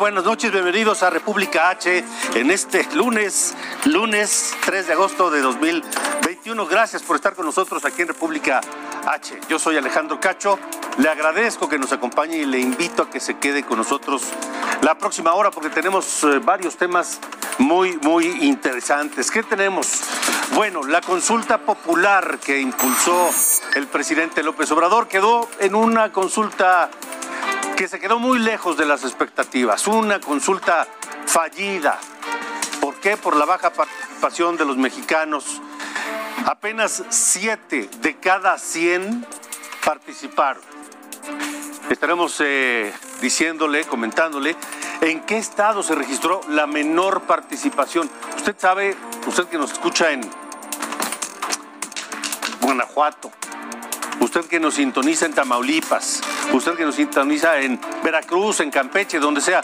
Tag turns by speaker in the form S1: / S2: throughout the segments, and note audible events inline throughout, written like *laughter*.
S1: Buenas noches, bienvenidos a República H en este lunes, lunes 3 de agosto de 2021. Gracias por estar con nosotros aquí en República H. Yo soy Alejandro Cacho, le agradezco que nos acompañe y le invito a que se quede con nosotros la próxima hora porque tenemos eh, varios temas muy, muy interesantes. ¿Qué tenemos? Bueno, la consulta popular que impulsó el presidente López Obrador quedó en una consulta que se quedó muy lejos de las expectativas, una consulta fallida. ¿Por qué? Por la baja participación de los mexicanos. Apenas 7 de cada 100 participaron. Estaremos eh, diciéndole, comentándole, en qué estado se registró la menor participación. Usted sabe, usted que nos escucha en Guanajuato, usted que nos sintoniza en Tamaulipas, usted que nos sintoniza en Veracruz, en Campeche, donde sea,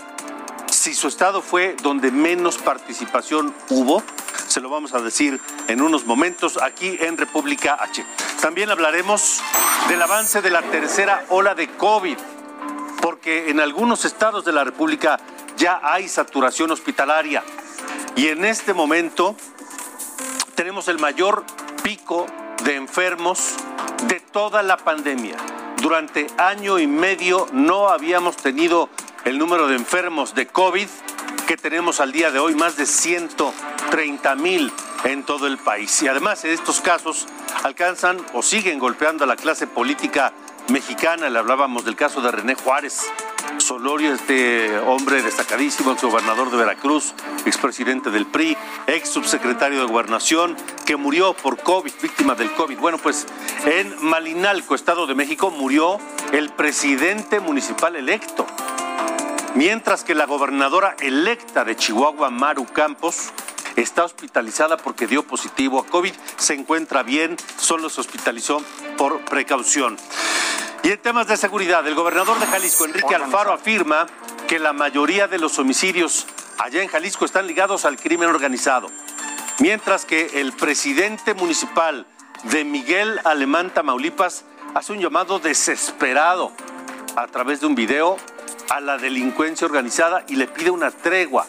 S1: si su estado fue donde menos participación hubo, se lo vamos a decir en unos momentos aquí en República H. También hablaremos del avance de la tercera ola de COVID, porque en algunos estados de la República ya hay saturación hospitalaria y en este momento tenemos el mayor pico de enfermos de toda la pandemia. Durante año y medio no habíamos tenido el número de enfermos de COVID que tenemos al día de hoy, más de 130 mil en todo el país. Y además estos casos alcanzan o siguen golpeando a la clase política mexicana. Le hablábamos del caso de René Juárez. Solorio, este hombre destacadísimo, ex gobernador de Veracruz, expresidente del PRI, ex subsecretario de Gobernación, que murió por COVID, víctima del COVID. Bueno, pues en Malinalco, Estado de México, murió el presidente municipal electo. Mientras que la gobernadora electa de Chihuahua, Maru Campos, está hospitalizada porque dio positivo a COVID, se encuentra bien, solo se hospitalizó por precaución. Y en temas de seguridad, el gobernador de Jalisco, Enrique Alfaro, afirma que la mayoría de los homicidios allá en Jalisco están ligados al crimen organizado, mientras que el presidente municipal de Miguel Alemán, Tamaulipas, hace un llamado desesperado a través de un video a la delincuencia organizada y le pide una tregua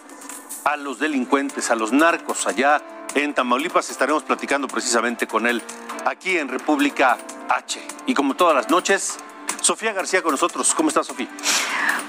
S1: a los delincuentes, a los narcos allá en Tamaulipas. Estaremos platicando precisamente con él aquí en República H. Y como todas las noches, Sofía García con nosotros. ¿Cómo estás, Sofía?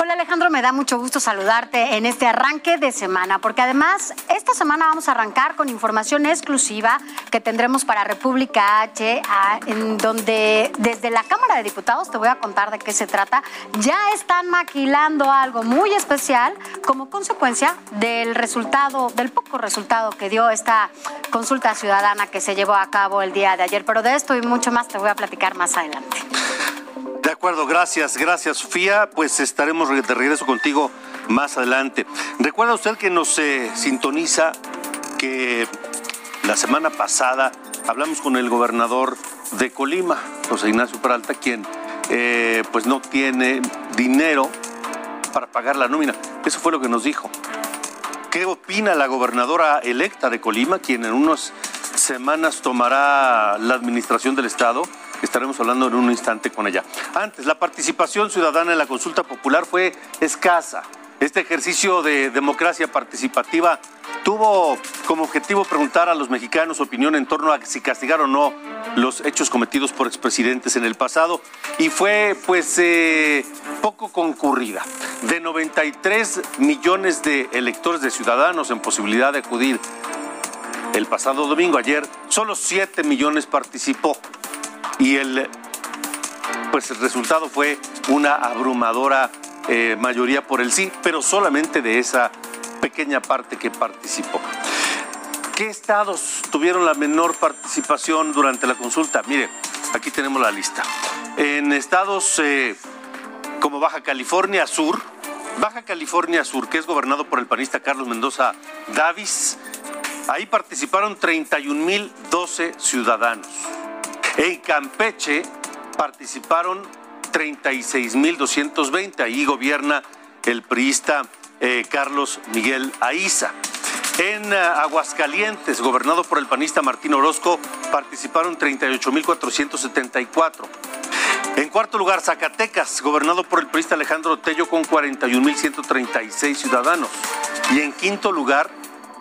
S2: Hola Alejandro, me da mucho gusto saludarte en este arranque de semana, porque además esta semana vamos a arrancar con información exclusiva que tendremos para República H, en donde desde la Cámara de Diputados, te voy a contar de qué se trata, ya están maquilando algo muy especial como consecuencia del resultado, del poco resultado que dio esta consulta ciudadana que se llevó a cabo el día de ayer. Pero de esto y mucho más te voy a platicar más adelante.
S1: De acuerdo, gracias, gracias Sofía. Pues estaremos de regreso contigo más adelante. Recuerda usted que nos eh, sintoniza que la semana pasada hablamos con el gobernador de Colima, José Ignacio Peralta, quien eh, pues no tiene dinero para pagar la nómina. Eso fue lo que nos dijo. ¿Qué opina la gobernadora electa de Colima, quien en unas semanas tomará la administración del Estado? Estaremos hablando en un instante con ella. Antes, la participación ciudadana en la consulta popular fue escasa. Este ejercicio de democracia participativa tuvo como objetivo preguntar a los mexicanos su opinión en torno a si castigar o no los hechos cometidos por expresidentes en el pasado y fue pues eh, poco concurrida. De 93 millones de electores de ciudadanos en posibilidad de acudir el pasado domingo, ayer, solo 7 millones participó y el pues el resultado fue una abrumadora eh, mayoría por el sí, pero solamente de esa pequeña parte que participó. ¿Qué estados tuvieron la menor participación durante la consulta? Mire, aquí tenemos la lista. En estados eh, como Baja California Sur, Baja California Sur, que es gobernado por el panista Carlos Mendoza Davis, ahí participaron 31.012 ciudadanos. En Campeche participaron 36.220. Ahí gobierna el priista eh, Carlos Miguel Aiza. En uh, Aguascalientes, gobernado por el panista Martín Orozco, participaron 38.474. En cuarto lugar, Zacatecas, gobernado por el priista Alejandro Tello con 41.136 ciudadanos. Y en quinto lugar,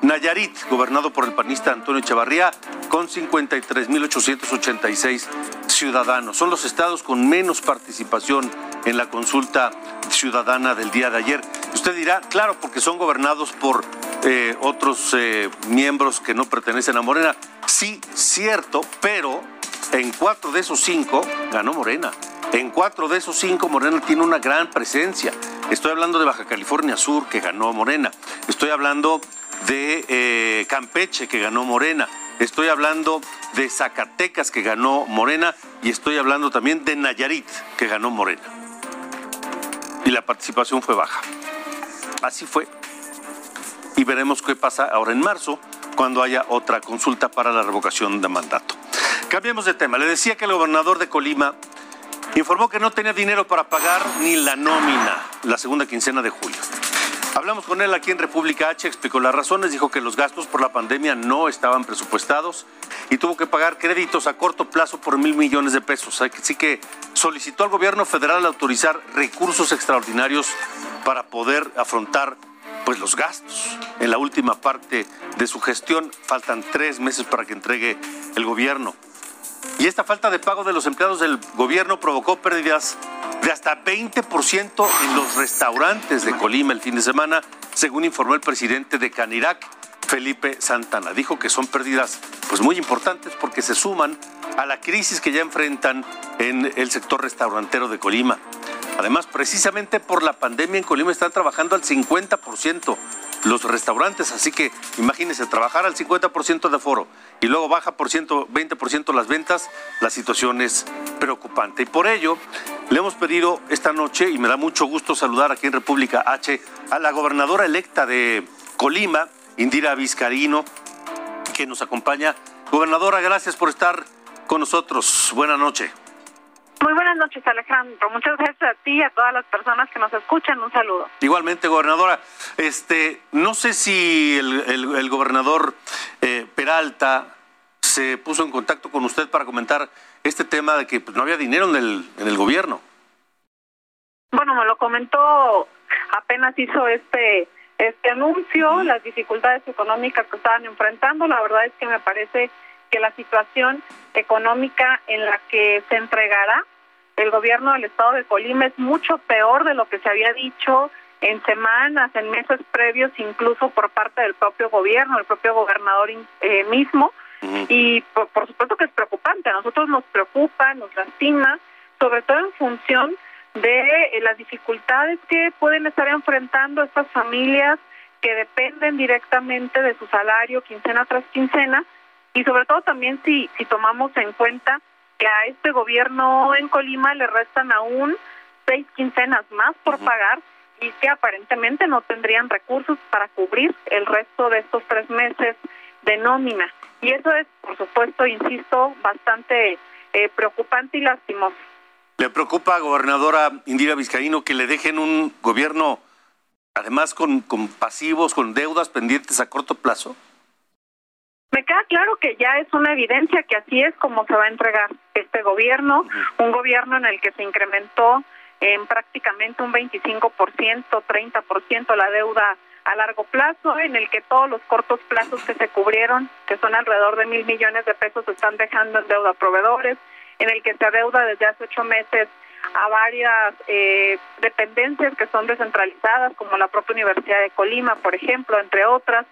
S1: Nayarit, gobernado por el panista Antonio Echevarría, con 53.886 ciudadanos. Son los estados con menos participación en la consulta ciudadana del día de ayer. Usted dirá, claro, porque son gobernados por eh, otros eh, miembros que no pertenecen a Morena. Sí, cierto, pero en cuatro de esos cinco ganó Morena. En cuatro de esos cinco Morena tiene una gran presencia. Estoy hablando de Baja California Sur, que ganó Morena. Estoy hablando de eh, Campeche, que ganó Morena. Estoy hablando de Zacatecas, que ganó Morena. Y estoy hablando también de Nayarit, que ganó Morena. Y la participación fue baja. Así fue. Y veremos qué pasa ahora en marzo, cuando haya otra consulta para la revocación de mandato. Cambiemos de tema. Le decía que el gobernador de Colima informó que no tenía dinero para pagar ni la nómina la segunda quincena de julio. Hablamos con él aquí en República H, explicó las razones, dijo que los gastos por la pandemia no estaban presupuestados y tuvo que pagar créditos a corto plazo por mil millones de pesos. Así que solicitó al gobierno federal autorizar recursos extraordinarios para poder afrontar pues los gastos en la última parte de su gestión. Faltan tres meses para que entregue el gobierno. Y esta falta de pago de los empleados del gobierno provocó pérdidas de hasta 20% en los restaurantes de Colima el fin de semana, según informó el presidente de Canirac, Felipe Santana. Dijo que son pérdidas pues muy importantes porque se suman a la crisis que ya enfrentan en el sector restaurantero de Colima. Además, precisamente por la pandemia en Colima están trabajando al 50% los restaurantes, así que imagínense, trabajar al 50% de aforo y luego baja por 120% las ventas, la situación es preocupante. Y por ello, le hemos pedido esta noche, y me da mucho gusto saludar aquí en República H, a la gobernadora electa de Colima, Indira Vizcarino, que nos acompaña. Gobernadora, gracias por estar con nosotros. Buenas noches.
S3: Muy buenas noches, Alejandro. Muchas gracias a ti y a todas las personas que nos escuchan. Un saludo.
S1: Igualmente, gobernadora. Este, no sé si el, gobernador eh, Peralta se puso en contacto con usted para comentar este tema de que pues, no había dinero en el, en el gobierno.
S3: Bueno, me lo comentó apenas hizo este este anuncio, las dificultades económicas que estaban enfrentando. La verdad es que me parece que la situación económica en la que se entregará el gobierno del estado de Colima es mucho peor de lo que se había dicho en semanas, en meses previos, incluso por parte del propio gobierno, el propio gobernador eh, mismo. Y por, por, supuesto que es preocupante, a nosotros nos preocupa, nos lastima, sobre todo en función de eh, las dificultades que pueden estar enfrentando estas familias que dependen directamente de su salario quincena tras quincena y sobre todo también si, si tomamos en cuenta que a este gobierno en Colima le restan aún seis quincenas más por pagar y que aparentemente no tendrían recursos para cubrir el resto de estos tres meses de nómina. Y eso es, por supuesto, insisto, bastante eh, preocupante y lastimoso.
S1: ¿Le preocupa, gobernadora Indira Vizcaíno, que le dejen un gobierno, además con, con pasivos, con deudas pendientes a corto plazo?
S3: Me queda claro que ya es una evidencia que así es como se va a entregar este gobierno, un gobierno en el que se incrementó en prácticamente un 25%, 30% la deuda a largo plazo, en el que todos los cortos plazos que se cubrieron, que son alrededor de mil millones de pesos, se están dejando en deuda a proveedores, en el que se adeuda desde hace ocho meses a varias eh, dependencias que son descentralizadas, como la propia Universidad de Colima, por ejemplo, entre otras.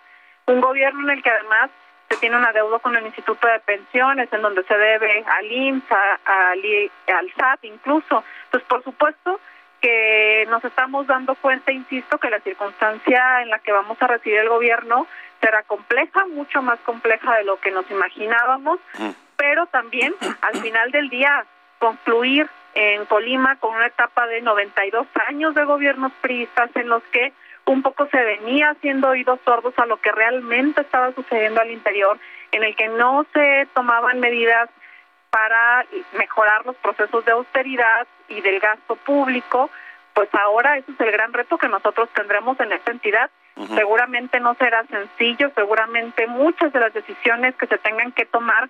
S3: Un gobierno en el que además se tiene un adeudo con el Instituto de Pensiones, en donde se debe al IMSS, al SAT incluso. Entonces, por supuesto que nos estamos dando cuenta, insisto, que la circunstancia en la que vamos a recibir el gobierno será compleja, mucho más compleja de lo que nos imaginábamos, pero también al final del día concluir en Colima con una etapa de 92 años de gobiernos priistas en los que un poco se venía haciendo oídos sordos a lo que realmente estaba sucediendo al interior, en el que no se tomaban medidas para mejorar los procesos de austeridad y del gasto público, pues ahora ese es el gran reto que nosotros tendremos en esta entidad. Seguramente no será sencillo, seguramente muchas de las decisiones que se tengan que tomar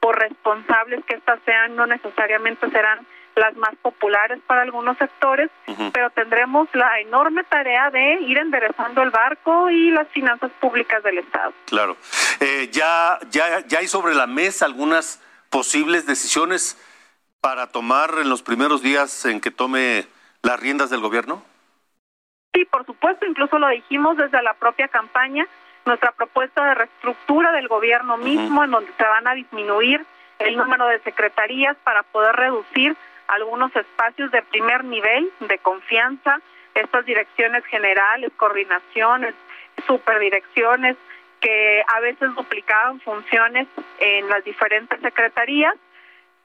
S3: por responsables que éstas sean no necesariamente serán las más populares para algunos sectores, pero tendremos la enorme tarea de ir enderezando el barco y las finanzas públicas del Estado.
S1: Claro. Eh, ya, ya, ya hay sobre la mesa algunas posibles decisiones para tomar en los primeros días en que tome las riendas del gobierno?
S3: Sí, por supuesto, incluso lo dijimos desde la propia campaña, nuestra propuesta de reestructura del gobierno mismo, en donde se van a disminuir el número de secretarías para poder reducir algunos espacios de primer nivel de confianza, estas direcciones generales, coordinaciones, superdirecciones, que a veces duplicaban funciones en las diferentes secretarías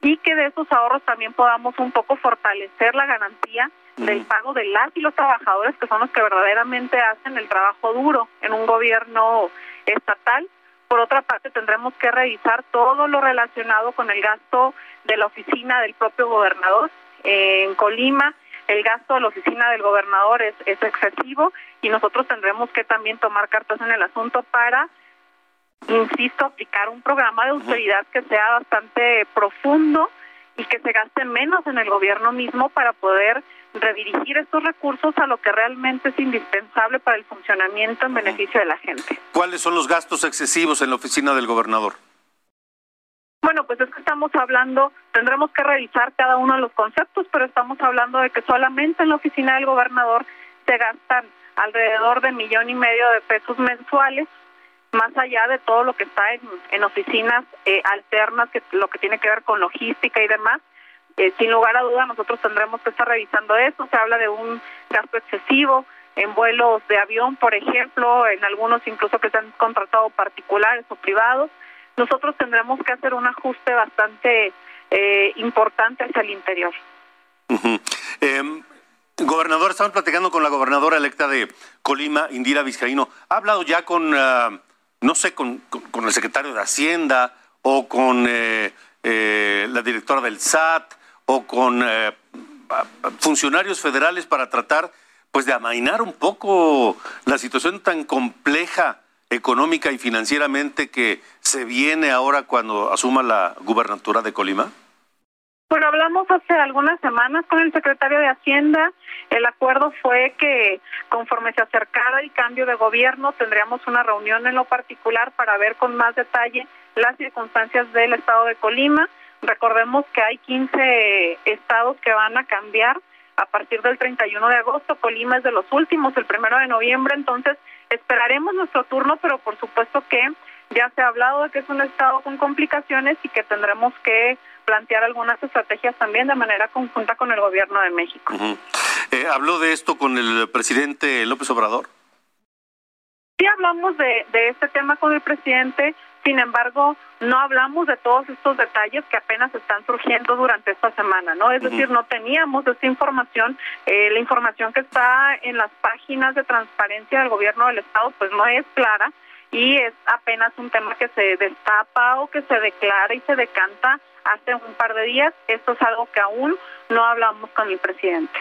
S3: y que de esos ahorros también podamos un poco fortalecer la garantía del pago de las y los trabajadores que son los que verdaderamente hacen el trabajo duro en un gobierno estatal. Por otra parte, tendremos que revisar todo lo relacionado con el gasto de la oficina del propio gobernador. en Colima, el gasto de la oficina del gobernador es, es excesivo y nosotros tendremos que también tomar cartas en el asunto para, insisto, aplicar un programa de austeridad que sea bastante profundo y que se gaste menos en el gobierno mismo para poder redirigir estos recursos a lo que realmente es indispensable para el funcionamiento en beneficio de la gente.
S1: ¿Cuáles son los gastos excesivos en la oficina del gobernador?
S3: Bueno, pues es que estamos hablando, tendremos que revisar cada uno de los conceptos, pero estamos hablando de que solamente en la oficina del gobernador se gastan alrededor de millón y medio de pesos mensuales, más allá de todo lo que está en, en oficinas eh, alternas, que lo que tiene que ver con logística y demás. Eh, sin lugar a duda, nosotros tendremos que estar revisando eso. Se habla de un gasto excesivo en vuelos de avión, por ejemplo, en algunos incluso que se han contratado particulares o privados. Nosotros tendremos que hacer un ajuste bastante eh, importante hacia el interior.
S1: Gobernador, estamos platicando con la gobernadora electa de Colima, Indira Vizcaíno. ¿Ha hablado ya con, uh, no sé, con, con, el secretario de Hacienda o con eh, eh, la directora del SAT o con eh, funcionarios federales para tratar pues de amainar un poco la situación tan compleja económica y financieramente que se viene ahora cuando asuma la gubernatura de Colima?
S3: Bueno, hablamos hace algunas semanas con el secretario de Hacienda. El acuerdo fue que conforme se acercara el cambio de gobierno, tendríamos una reunión en lo particular para ver con más detalle las circunstancias del estado de Colima. Recordemos que hay 15 estados que van a cambiar a partir del 31 de agosto. Colima es de los últimos, el primero de noviembre. Entonces, esperaremos nuestro turno, pero por supuesto que ya se ha hablado de que es un estado con complicaciones y que tendremos que plantear algunas estrategias también de manera conjunta con el gobierno de México.
S1: Eh, ¿Habló de esto con el presidente López Obrador?
S3: Sí hablamos de, de este tema con el presidente, sin embargo, no hablamos de todos estos detalles que apenas están surgiendo durante esta semana, ¿no? Es decir, no teníamos esta información, eh, la información que está en las páginas de transparencia del gobierno del Estado, pues no es clara y es apenas un tema que se destapa o que se declara y se decanta hace un par de días. Esto es algo que aún no hablamos con el presidente.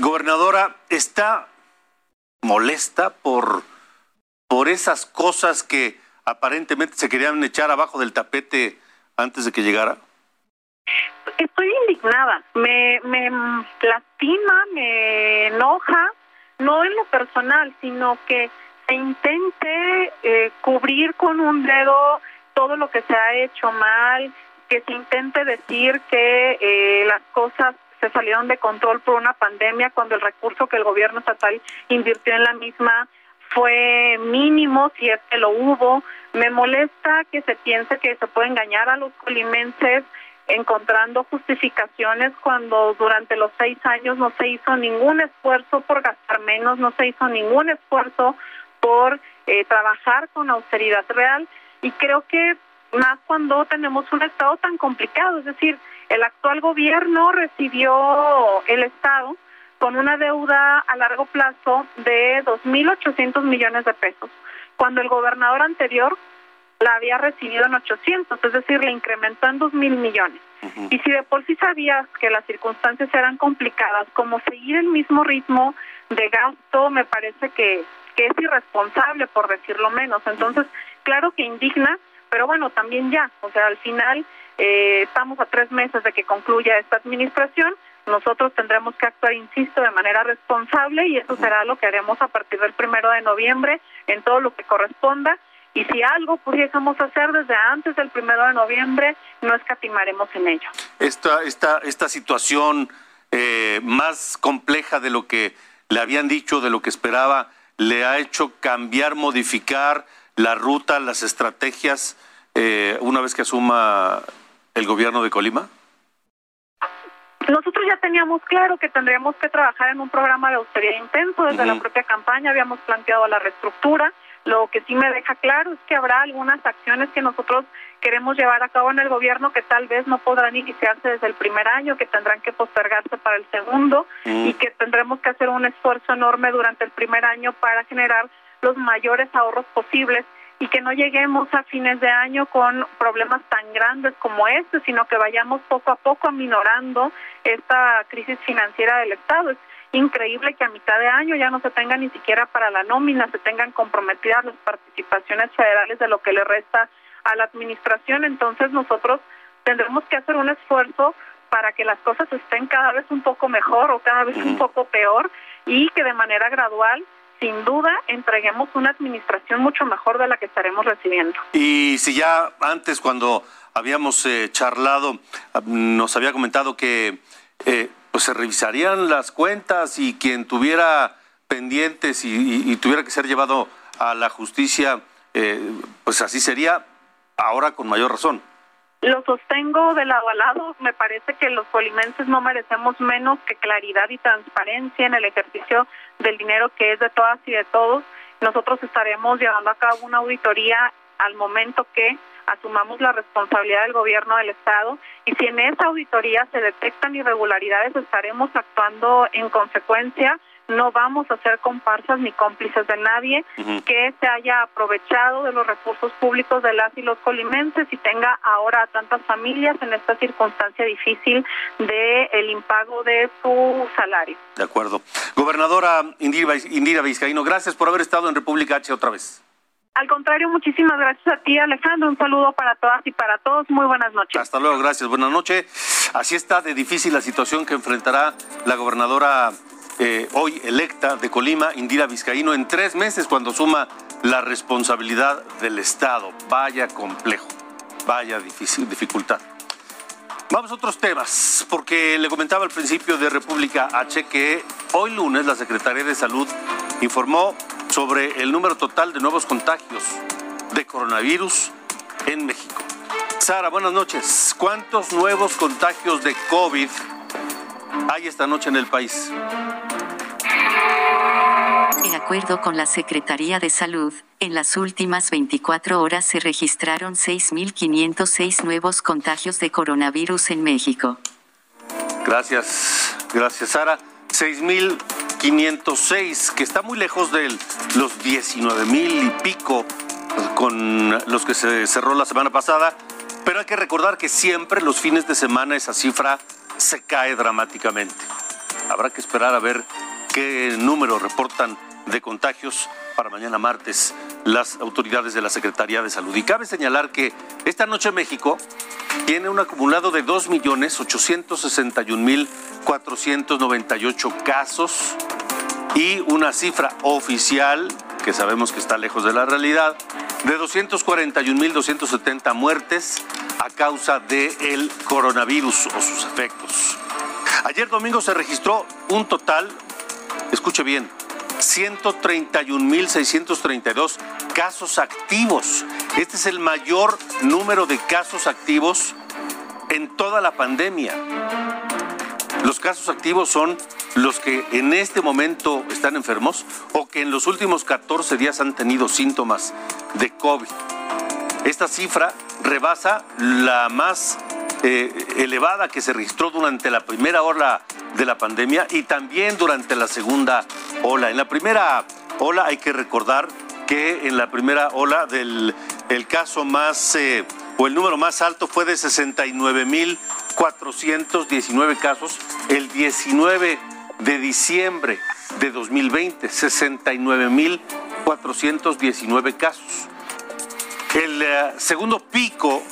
S1: Gobernadora, ¿está molesta por, por esas cosas que aparentemente se querían echar abajo del tapete antes de que llegara?
S3: Estoy indignada. Me, me lastima, me enoja, no en lo personal, sino que se intente eh, cubrir con un dedo todo lo que se ha hecho mal, que se intente decir que eh, las cosas se salieron de control por una pandemia cuando el recurso que el gobierno estatal invirtió en la misma fue mínimo, si es que lo hubo. Me molesta que se piense que se puede engañar a los colimenses encontrando justificaciones cuando durante los seis años no se hizo ningún esfuerzo por gastar menos, no se hizo ningún esfuerzo por eh, trabajar con austeridad real y creo que más cuando tenemos un estado tan complicado, es decir, el actual gobierno recibió el estado con una deuda a largo plazo de 2.800 millones de pesos, cuando el gobernador anterior la había recibido en 800, es decir, le incrementó en 2.000 millones. Y si de por sí sabías que las circunstancias eran complicadas, como seguir el mismo ritmo de gasto me parece que, que es irresponsable, por decirlo menos. Entonces, claro que indigna, pero bueno, también ya, o sea, al final eh, estamos a tres meses de que concluya esta administración, nosotros tendremos que actuar, insisto, de manera responsable y eso será lo que haremos a partir del primero de noviembre en todo lo que corresponda. Y si algo pudiésemos hacer desde antes del primero de noviembre, no escatimaremos en ello.
S1: Esta, esta, esta situación eh, más compleja de lo que le habían dicho, de lo que esperaba, le ha hecho cambiar, modificar la ruta, las estrategias, eh, una vez que asuma el gobierno de Colima?
S3: Nosotros ya teníamos claro que tendríamos que trabajar en un programa de austeridad intenso. Desde la propia campaña habíamos planteado la reestructura. Lo que sí me deja claro es que habrá algunas acciones que nosotros queremos llevar a cabo en el gobierno que tal vez no podrán iniciarse desde el primer año, que tendrán que postergarse para el segundo y que tendremos que hacer un esfuerzo enorme durante el primer año para generar los mayores ahorros posibles y que no lleguemos a fines de año con problemas tan grandes como este, sino que vayamos poco a poco aminorando esta crisis financiera del Estado. Es increíble que a mitad de año ya no se tenga ni siquiera para la nómina, se tengan comprometidas las participaciones federales de lo que le resta a la administración. Entonces nosotros tendremos que hacer un esfuerzo para que las cosas estén cada vez un poco mejor o cada vez un poco peor y que de manera gradual sin duda entreguemos una administración mucho mejor de la que estaremos recibiendo.
S1: Y si ya antes, cuando habíamos eh, charlado, ah, nos había comentado que eh, pues se revisarían las cuentas y quien tuviera pendientes y, tuviera que ser llevado a la justicia, eh, pues así sería, ahora con mayor razón.
S3: Lo sostengo de lado a lado. Me parece que los polimenses no merecemos menos que claridad y transparencia en el ejercicio del dinero que es de todas y de todos. Nosotros estaremos llevando a cabo una auditoría al momento que asumamos la responsabilidad del gobierno del Estado y si en esa auditoría se detectan irregularidades estaremos actuando en consecuencia no vamos a ser comparsas ni cómplices de nadie que se haya aprovechado de los recursos públicos de las y los colimenses y tenga ahora a tantas familias en esta circunstancia difícil de el impago de su salario.
S1: De acuerdo. Gobernadora Indira, Indira Vizcaíno, gracias por haber estado en República H otra vez.
S3: Al contrario, muchísimas gracias a ti, Alejandro. Un saludo para todas y para todos. Muy buenas noches.
S1: Hasta luego, gracias. Buenas noches. Así está de difícil la situación que enfrentará la gobernadora eh, hoy electa de Colima, Indira Vizcaíno, en tres meses cuando suma la responsabilidad del Estado. Vaya complejo, vaya difícil, dificultad. Vamos a otros temas, porque le comentaba al principio de República H que hoy lunes la Secretaría de Salud informó sobre el número total de nuevos contagios de coronavirus en México. Sara, buenas noches. ¿Cuántos nuevos contagios de COVID hay esta noche en el país?
S4: De acuerdo con la Secretaría de Salud, en las últimas 24 horas se registraron 6.506 nuevos contagios de coronavirus en México.
S1: Gracias, gracias Sara. 6.506, que está muy lejos de los 19.000 y pico con los que se cerró la semana pasada, pero hay que recordar que siempre los fines de semana esa cifra se cae dramáticamente. Habrá que esperar a ver qué número reportan de contagios para mañana martes las autoridades de la Secretaría de Salud. Y cabe señalar que esta noche México tiene un acumulado de 2.861.498 casos y una cifra oficial, que sabemos que está lejos de la realidad, de 241.270 muertes a causa del coronavirus o sus efectos. Ayer domingo se registró un total, escuche bien, 131.632 casos activos. Este es el mayor número de casos activos en toda la pandemia. Los casos activos son los que en este momento están enfermos o que en los últimos 14 días han tenido síntomas de COVID. Esta cifra rebasa la más eh, elevada que se registró durante la primera ola de la pandemia y también durante la segunda ola. En la primera ola hay que recordar que en la primera ola del el caso más eh, o el número más alto fue de 69.419 casos el 19 de diciembre de 2020, 69.419 casos. El eh, segundo pico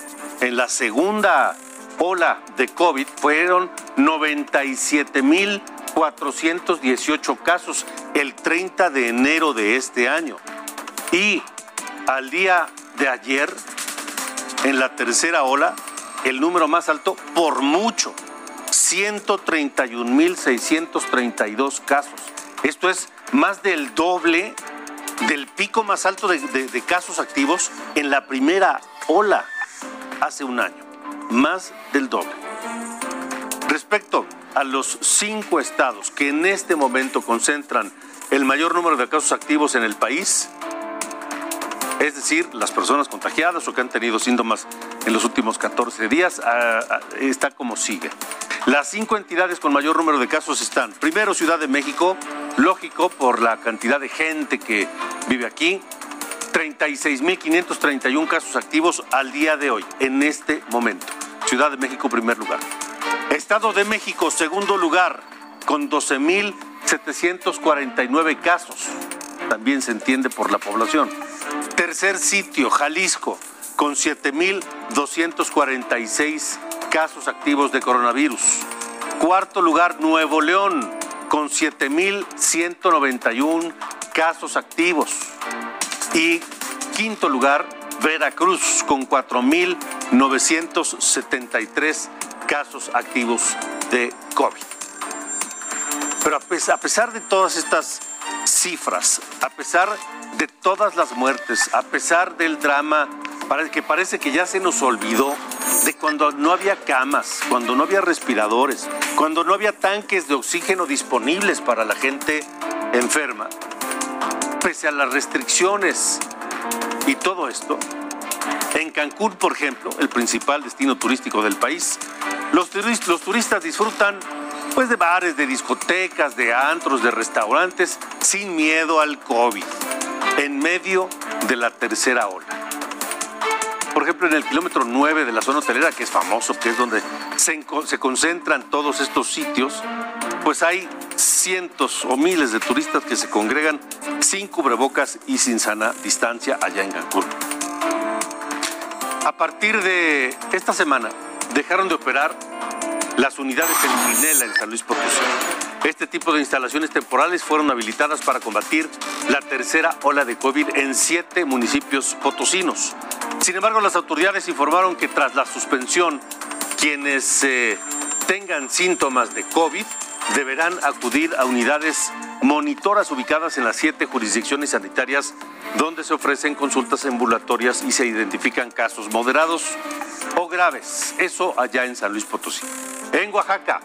S1: en la segunda ola de COVID fueron 97.418 casos el 30 de enero de este año. Y al día de ayer, en la tercera ola, el número más alto por mucho, 131.632 casos. Esto es más del doble del pico más alto de, de casos activos en la primera ola hace un año más del doble. Respecto a los cinco estados que en este momento concentran el mayor número de casos activos en el país, es decir, las personas contagiadas o que han tenido síntomas en los últimos 14 días, ah, ah, está como sigue. Las cinco entidades con mayor número de casos están, primero Ciudad de México, lógico por la cantidad de gente que vive aquí, 36.531 casos activos al día de hoy, en este momento. Ciudad de México, primer lugar. Estado de México, segundo lugar, con 12.749 casos. También se entiende por la población. Tercer sitio, Jalisco, con 7.246 casos activos de coronavirus. Cuarto lugar, Nuevo León, con 7.191 casos activos. Y quinto lugar, Veracruz, con 4.973 casos activos de COVID. Pero a pesar de todas estas cifras, a pesar de todas las muertes, a pesar del drama que parece que ya se nos olvidó de cuando no había camas, cuando no había respiradores, cuando no había tanques de oxígeno disponibles para la gente enferma, pese a las restricciones y todo esto, en Cancún, por ejemplo, el principal destino turístico del país, los, turistas, disfrutan pues de bares, de discotecas, de antros, de restaurantes, sin miedo al COVID, en medio de la tercera ola. Por ejemplo, en el kilómetro 9 de la zona hotelera, que es famoso, que es donde se, se concentran todos estos sitios, pues hay cientos o miles de turistas que se congregan sin cubrebocas y sin sana distancia allá en Cancún. A partir de esta semana dejaron de operar las unidades en Minela en San Luis Potosí. Este tipo de instalaciones temporales fueron habilitadas para combatir la tercera ola de COVID en siete municipios potosinos. Sin embargo, las autoridades informaron que tras la suspensión, quienes eh, tengan síntomas de COVID deberán acudir a unidades monitoras ubicadas en las siete jurisdicciones sanitarias donde se ofrecen consultas ambulatorias y se identifican casos moderados o graves. Eso allá en San Luis Potosí. En Oaxaca,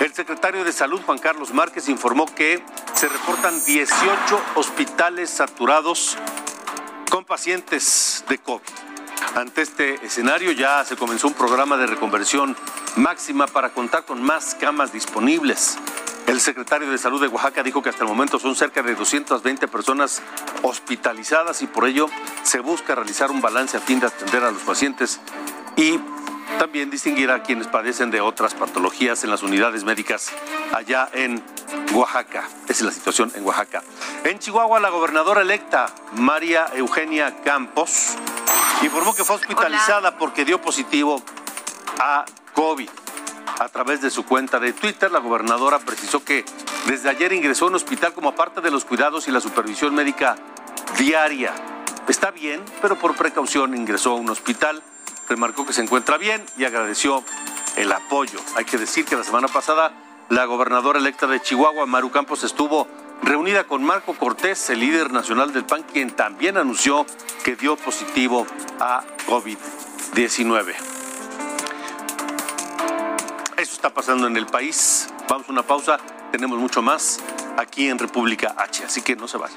S1: el secretario de Salud, Juan Carlos Márquez, informó que se reportan 18 hospitales saturados con pacientes de COVID. Ante este escenario ya se comenzó un programa de reconversión máxima para contar con más camas disponibles. El secretario de Salud de Oaxaca dijo que hasta el momento son cerca de 220 personas hospitalizadas y por ello se busca realizar un balance a fin de atender a los pacientes y también distinguir a quienes padecen de otras patologías en las unidades médicas allá en Oaxaca. Esa es la situación en Oaxaca. En Chihuahua, la gobernadora electa, María Eugenia Campos, informó que fue hospitalizada porque dio positivo a COVID. A través de su cuenta de Twitter, la gobernadora precisó que desde ayer ingresó a un hospital como parte de los cuidados y la supervisión médica diaria. Está bien, pero por precaución ingresó a un hospital. Remarcó que se encuentra bien y agradeció el apoyo. Hay que decir que la semana pasada la gobernadora electa de Chihuahua, Maru Campos, estuvo reunida con Marco Cortés, el líder nacional del PAN, quien también anunció que dio positivo a COVID-19. Eso está pasando en el país. Vamos a una pausa. Tenemos mucho más aquí en República H, así que no se vayan.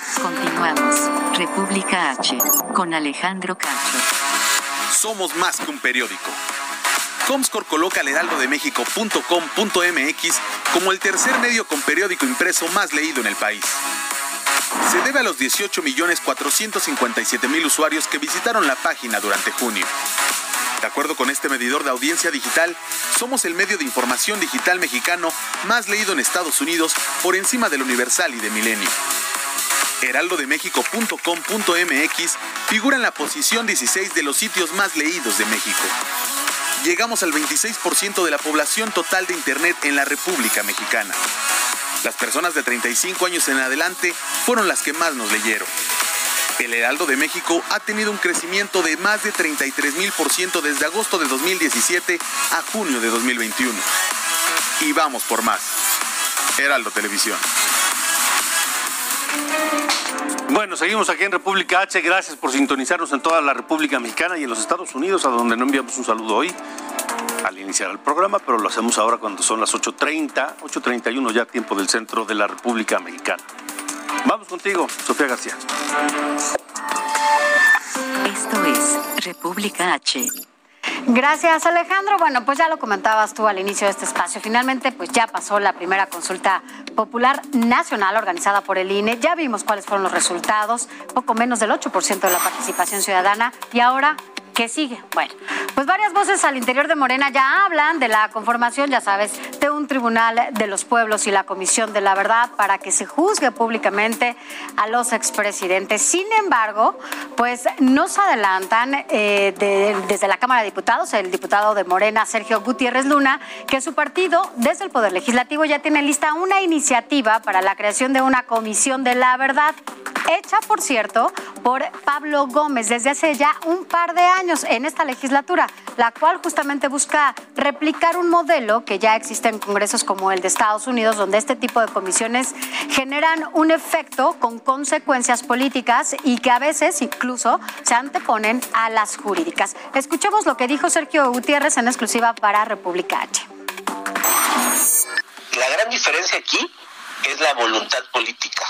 S4: Continuamos. República H. Con Alejandro Cacho.
S5: Somos más que un periódico. Comscore coloca al heraldodemexico.com.mx como el tercer medio con periódico impreso más leído en el país. Se debe a los 18.457.000 usuarios que visitaron la página durante junio. De acuerdo con este medidor de audiencia digital, somos el medio de información digital mexicano más leído en Estados Unidos por encima del Universal y de Milenio heraldodemexico.com.mx figura en la posición 16 de los sitios más leídos de México. Llegamos al 26% de la población total de Internet en la República Mexicana. Las personas de 35 años en adelante fueron las que más nos leyeron. El Heraldo de México ha tenido un crecimiento de más de 33 mil por ciento desde agosto de 2017 a junio de 2021. Y vamos por más. Heraldo Televisión.
S1: Bueno, seguimos aquí en República H. Gracias por sintonizarnos en toda la República Mexicana y en los Estados Unidos, a donde no enviamos un saludo hoy al iniciar el programa, pero lo hacemos ahora cuando son las 8.30, 8.31 ya tiempo del centro de la República Mexicana. Vamos contigo, Sofía García.
S4: Esto es República H.
S2: Gracias, Alejandro. Bueno, pues ya lo comentabas tú al inicio de este espacio. Finalmente, pues ya pasó la primera consulta popular nacional organizada por el INE. Ya vimos cuáles fueron los resultados, poco menos del 8% de la participación ciudadana. Y ahora ¿Qué sigue? Bueno, pues varias voces al interior de Morena ya hablan de la conformación, ya sabes, de un tribunal de los pueblos y la Comisión de la Verdad para que se juzgue públicamente a los expresidentes. Sin embargo, pues nos adelantan eh, desde la Cámara de Diputados, el diputado de Morena, Sergio Gutiérrez Luna, que su partido, desde el Poder Legislativo, ya tiene lista una iniciativa para la creación de una Comisión de la Verdad, hecha, por cierto, por Pablo Gómez desde hace ya un par de años en esta legislatura, la cual justamente busca replicar un modelo que ya existe en congresos como el de Estados Unidos, donde este tipo de comisiones generan un efecto con consecuencias políticas y que a veces incluso se anteponen a las jurídicas. Escuchemos lo que dijo Sergio Gutiérrez en exclusiva para República H.
S6: La gran diferencia aquí es la voluntad política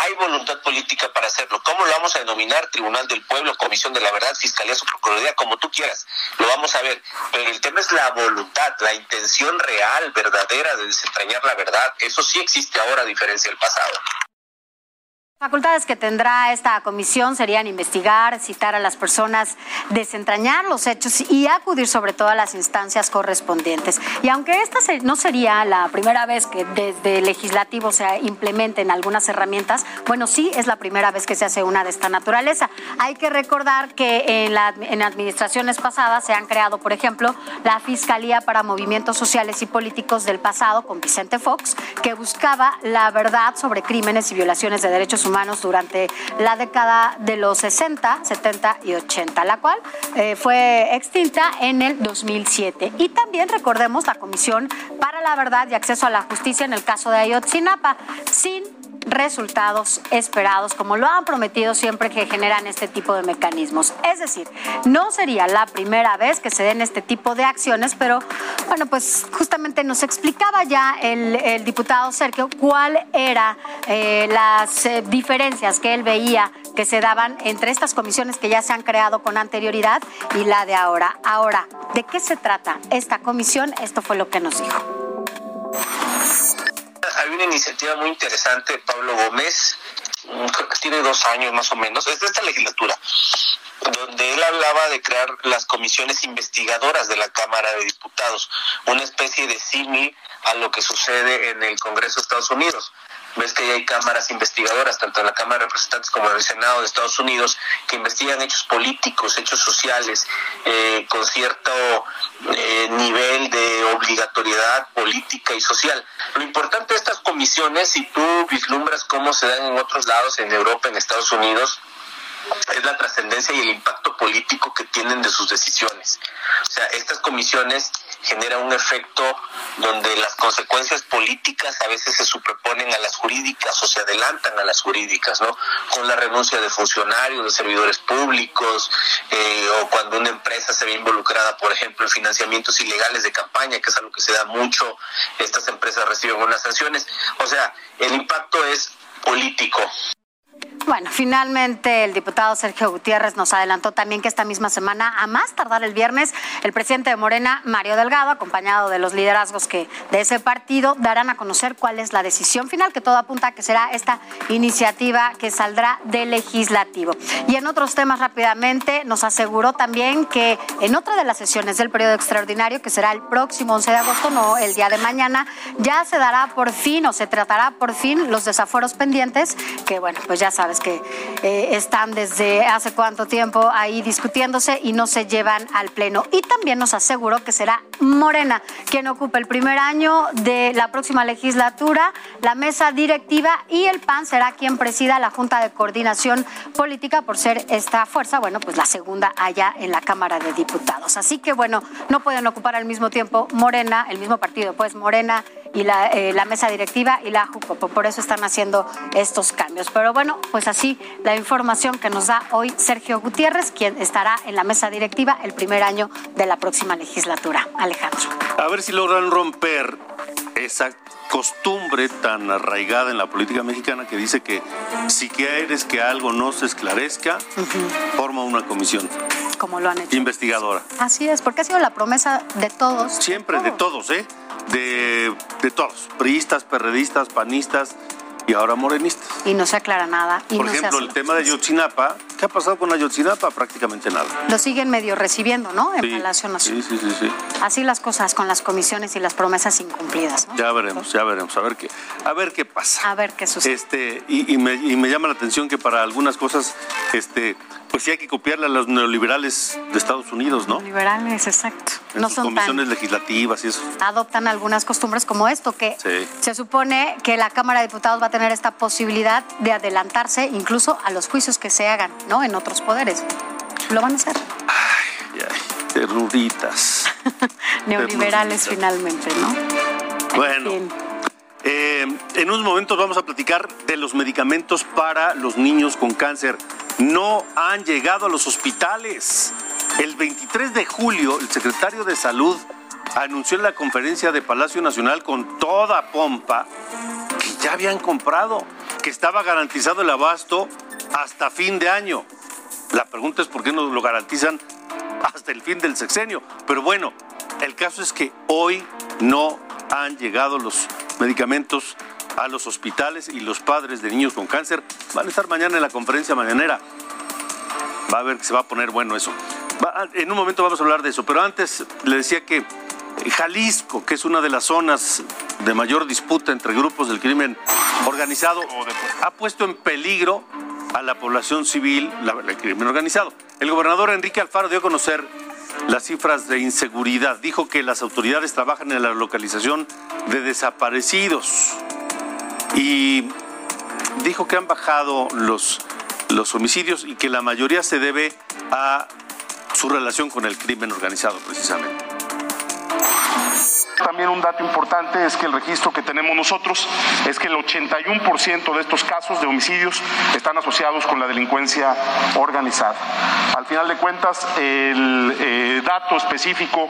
S6: hay voluntad política para hacerlo. ¿Cómo lo vamos a denominar? Tribunal del Pueblo, Comisión de la Verdad, Fiscalía o Procuraduría, como tú quieras. Lo vamos a ver. Pero el tema es la voluntad, la intención real, verdadera de desentrañar la verdad. Eso sí existe ahora a diferencia del pasado.
S2: Facultades que tendrá esta comisión serían investigar, citar a las personas, desentrañar los hechos y acudir sobre todo a las instancias correspondientes. Y aunque esta no sería la primera vez que desde legislativo se implementen algunas herramientas, bueno, sí es la primera vez que se hace una de esta naturaleza. Hay que recordar que en, en administraciones pasadas se han creado, por ejemplo, la Fiscalía para Movimientos Sociales y Políticos del pasado con Vicente Fox, que buscaba la verdad sobre crímenes y violaciones de derechos humanos humanos durante la década de los 60, 70 y 80, la cual eh, fue extinta en el 2007. Y también recordemos la Comisión para la Verdad y Acceso a la Justicia en el caso de Ayotzinapa, sin resultados esperados, como lo han prometido siempre que generan este tipo de mecanismos. Es decir, no sería la primera vez que se den este tipo de acciones, pero bueno, pues justamente nos explicaba ya el, diputado Sergio cuál eran eh, las eh, diferencias que él veía que se daban entre estas comisiones que ya se han creado con anterioridad y la de ahora. Ahora, ¿de qué se trata esta comisión? Esto fue lo que nos dijo
S6: hay una iniciativa muy interesante de Pablo Gómez, creo que tiene dos años más o menos, es de esta legislatura, donde él hablaba de crear las comisiones investigadoras de la Cámara de Diputados, una especie de símil a lo que sucede en el Congreso de Estados Unidos. Ves que hay cámaras investigadoras, tanto en la Cámara de Representantes como en el Senado de Estados Unidos, que investigan hechos políticos, hechos sociales, eh, con cierto eh, nivel obligatoriedad política y social. Lo importante de estas comisiones, si tú vislumbras cómo se dan en otros lados, en Europa, en Estados Unidos, es la trascendencia y el impacto político que tienen de sus decisiones. O sea, estas comisiones generan un efecto donde las consecuencias políticas a veces se superponen a las jurídicas o se adelantan a las jurídicas, ¿no? Con la renuncia de funcionarios, de servidores públicos, eh, o cuando una empresa se ve involucrada, por ejemplo, en financiamientos ilegales de campaña, que es algo que se da mucho, estas empresas reciben unas sanciones. O sea, el impacto es político.
S2: Bueno, finalmente el diputado Sergio Gutiérrez nos adelantó también que esta misma semana, a más tardar el viernes, el presidente de Morena, Mario Delgado, acompañado de los liderazgos que de ese partido, darán a conocer cuál es la decisión final, que todo apunta a que será esta iniciativa que saldrá del legislativo. Y en otros temas rápidamente, nos aseguró también que en otra de las sesiones del periodo extraordinario, que será el próximo 11 de agosto, no el día de mañana, ya se dará por fin o se tratará por fin los desaforos pendientes, que bueno, pues ya sabes que eh, están desde hace cuánto tiempo ahí discutiéndose y no se llevan al Pleno. Y también nos aseguró que será Morena quien ocupe el primer año de la próxima legislatura, la mesa directiva y el PAN será quien presida la Junta de Coordinación Política por ser esta fuerza, bueno, pues la segunda allá en la Cámara de Diputados. Así que bueno, no pueden ocupar al mismo tiempo Morena, el mismo partido, pues Morena y la, eh, la mesa directiva y la JUCOPO. Por eso están haciendo estos cambios. Pero bueno, pues así la información que nos da hoy Sergio Gutiérrez, quien estará en la mesa directiva el primer año de la próxima legislatura. Alejandro.
S1: A ver si logran romper esa costumbre tan arraigada en la política mexicana que dice que si quieres que algo no se esclarezca, forma una comisión.
S2: Como lo han hecho.
S1: Investigadora.
S2: Así es, porque ha sido la promesa de todos.
S1: Siempre, de todos, ¿eh? De, de todos, priistas, perredistas, panistas y ahora morenistas.
S2: Y no se aclara nada.
S1: Por ejemplo, el tema de Ayotzinapa, ¿qué ha pasado con Ayotzinapa? Prácticamente nada.
S2: Lo siguen medio recibiendo, ¿no? En Palacio Nacional.
S1: Sí, sí, sí,
S2: Así las cosas con las comisiones y las promesas incumplidas.
S1: Ya veremos, ya veremos, a ver qué, a ver qué pasa.
S2: A ver qué sucede.
S1: Este, y, me, y me llama la atención que para algunas cosas, este, pues sí hay que copiarle a los neoliberales de Estados Unidos, ¿no?
S2: Neoliberales, exacto.
S1: no son comisiones legislativas y eso.
S2: Adoptan algunas costumbres como esto, que se supone que la Cámara de Diputados va a tener esta posibilidad de adelantarse incluso a los juicios que se hagan, ¿no? En otros poderes. Lo van a hacer.
S1: Ay, ay, terroritas. *laughs*
S2: Neoliberales finalmente, ¿no?
S1: Bueno. Eh, en unos momentos vamos a platicar de los medicamentos para los niños con cáncer no han llegado a los hospitales. El 23 de julio, el secretario de Salud anunció en la conferencia de Palacio Nacional con toda pompa que ya habían comprado, que estaba garantizado el abasto hasta fin de año. La pregunta es por qué no lo garantizan hasta el fin del sexenio. Pero bueno, el caso es que hoy no han llegado los medicamentos a los hospitales y los padres de niños con cáncer van a estar mañana en la conferencia mañanera. Va a ver que se va a poner bueno eso. en un momento vamos a hablar de eso, pero antes le decía que Jalisco, que es una de las zonas de mayor disputa entre grupos del crimen organizado, ha puesto en peligro a la población civil, el crimen organizado. El gobernador Enrique Alfaro dio a conocer las cifras de inseguridad. Dijo que las autoridades trabajan en la localización de desaparecidos. Y dijo que han bajado los, los homicidios y que la mayoría se debe a su relación con el crimen organizado precisamente.
S7: También un dato importante es que el registro que tenemos nosotros es que el 81% de estos casos de homicidios están asociados con la delincuencia organizada. Al final de cuentas, el eh, dato específico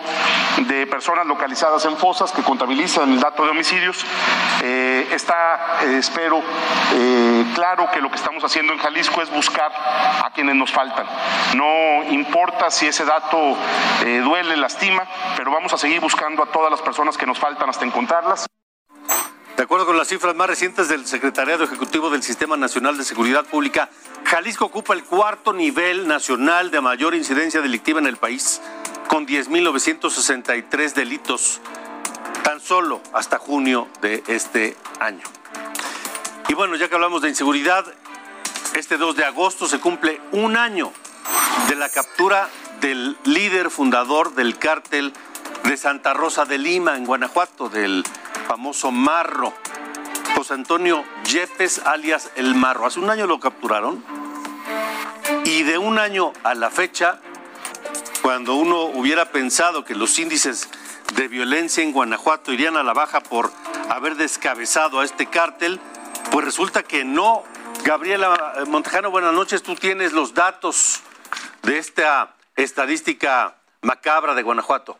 S7: de personas localizadas en fosas que contabilizan el dato de homicidios eh, está, eh, espero, claro que lo que estamos haciendo en Jalisco es buscar a quienes nos faltan. No importa si ese dato duele, lastima, pero vamos a seguir buscando a todas las personas que nos faltan hasta encontrarlas.
S1: De acuerdo con las cifras más recientes del Secretariado Ejecutivo del Sistema Nacional de Seguridad Pública, Jalisco ocupa el cuarto nivel nacional de mayor incidencia delictiva en el país, con 10.963 delitos, tan solo hasta junio de este año. Y bueno, ya que hablamos de inseguridad, este 2 de agosto se cumple un año de la captura del líder fundador del cártel de Santa Rosa de Lima, en Guanajuato, del famoso Marro, José Antonio Yepes, alias El Marro. Hace un año lo capturaron y de un año a la fecha, cuando uno hubiera pensado que los índices de violencia en Guanajuato irían a la baja por haber descabezado a este cártel, pues resulta que no. Gabriela Montejano, buenas noches. Tú tienes los datos de esta estadística macabra de Guanajuato.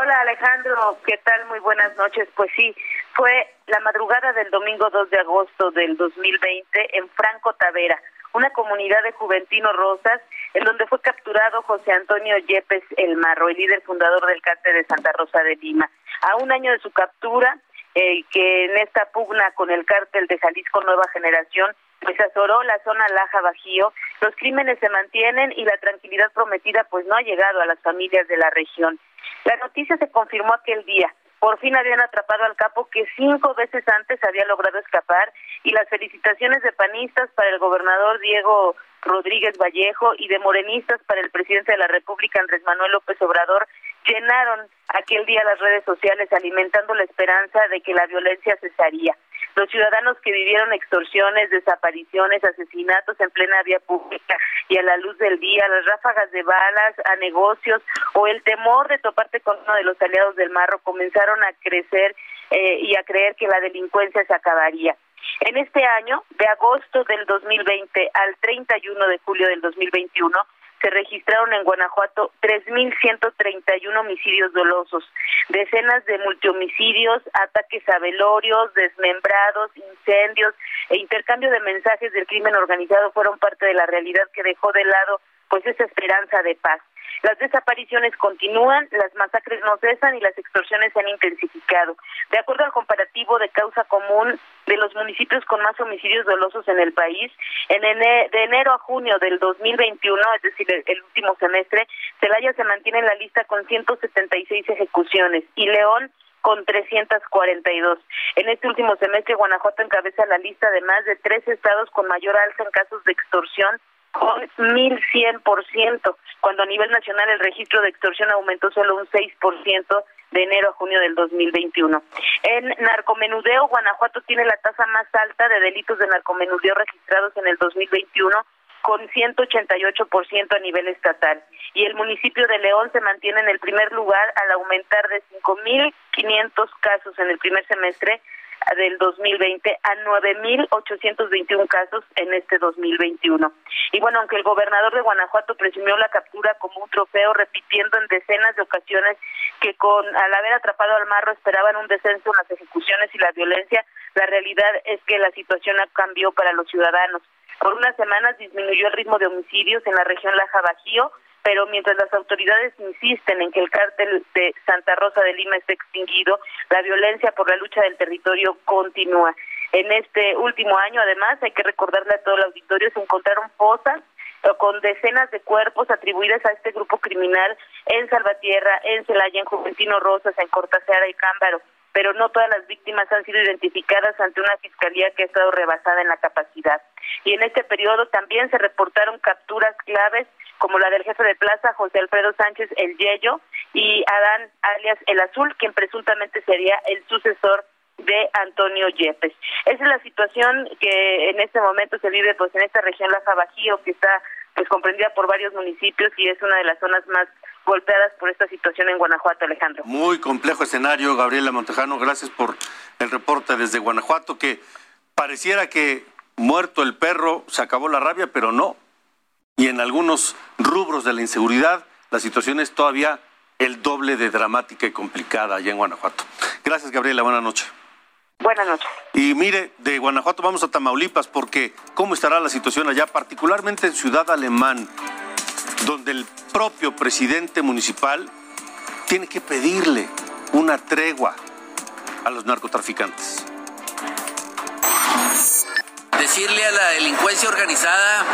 S8: Hola Alejandro, ¿qué tal? Muy buenas noches. Pues sí, fue la madrugada del domingo 2 de agosto del 2020 en Franco Tavera, una comunidad de Juventino Rosas, en donde fue capturado José Antonio Yepes El Marro, el líder fundador del cártel de Santa Rosa de Lima. A un año de su captura, eh, que en esta pugna con el cártel de Jalisco Nueva Generación, pues azoró la zona Laja Bajío, los crímenes se mantienen y la tranquilidad prometida pues no ha llegado a las familias de la región. La noticia se confirmó aquel día. Por fin habían atrapado al capo que cinco veces antes había logrado escapar y las felicitaciones de panistas para el gobernador Diego Rodríguez Vallejo y de morenistas para el presidente de la República Andrés Manuel López Obrador llenaron aquel día las redes sociales alimentando la esperanza de que la violencia cesaría. Los ciudadanos que vivieron extorsiones, desapariciones, asesinatos en plena vía pública y a la luz del día, las ráfagas de balas a negocios o el temor de toparte con uno de los aliados del marro comenzaron a crecer eh, y a creer que la delincuencia se acabaría. En este año, de agosto del 2020 al 31 de julio del 2021, se registraron en Guanajuato 3.131 homicidios dolosos, decenas de multihomicidios, ataques a velorios, desmembrados, incendios e intercambio de mensajes del crimen organizado fueron parte de la realidad que dejó de lado pues esa esperanza de paz. Las desapariciones continúan, las masacres no cesan y las extorsiones se han intensificado. De acuerdo al comparativo de causa común de los municipios con más homicidios dolosos en el país, en de enero a junio del 2021, es decir, el último semestre, Celaya se mantiene en la lista con 176 ejecuciones y León con 342. En este último semestre, Guanajuato encabeza la lista de más de tres estados con mayor alza en casos de extorsión con 1.100%, cuando a nivel nacional el registro de extorsión aumentó solo un 6% de enero a junio del 2021. En narcomenudeo, Guanajuato tiene la tasa más alta de delitos de narcomenudeo registrados en el 2021 con 188% a nivel estatal. Y el municipio de León se mantiene en el primer lugar al aumentar de 5.500 casos en el primer semestre del 2020 a 9.821 casos en este 2021. Y bueno, aunque el gobernador de Guanajuato presumió la captura como un trofeo, repitiendo en decenas de ocasiones que con al haber atrapado al marro esperaban un descenso en las ejecuciones y la violencia, la realidad es que la situación cambió para los ciudadanos. Por unas semanas disminuyó el ritmo de homicidios en la región Laja Bajío, pero mientras las autoridades insisten en que el cártel de Santa Rosa de Lima esté extinguido, la violencia por la lucha del territorio continúa. En este último año, además, hay que recordarle a todo el auditorio, se encontraron fosas con decenas de cuerpos atribuidas a este grupo criminal en Salvatierra, en Celaya, en Juventino Rosas, en Cortaseara y Cámbaro pero no todas las víctimas han sido identificadas ante una fiscalía que ha estado rebasada en la capacidad. Y en este periodo también se reportaron capturas claves como la del jefe de plaza José Alfredo Sánchez El Yello y Adán alias El Azul, quien presuntamente sería el sucesor de Antonio Yepes. Esa es la situación que en este momento se vive pues en esta región Laja Bajío que está pues comprendida por varios municipios y es una de las zonas más golpeadas por esta situación en Guanajuato, Alejandro.
S1: Muy complejo escenario, Gabriela Montejano, gracias por el reporte desde Guanajuato, que pareciera que muerto el perro se acabó la rabia, pero no. Y en algunos rubros de la inseguridad, la situación es todavía el doble de dramática y complicada allá en Guanajuato. Gracias, Gabriela, buenas noches.
S8: Buenas noches.
S1: Y mire, de Guanajuato vamos a Tamaulipas porque cómo estará la situación allá, particularmente en Ciudad Alemán, donde el propio presidente municipal tiene que pedirle una tregua a los narcotraficantes.
S9: Decirle a la delincuencia organizada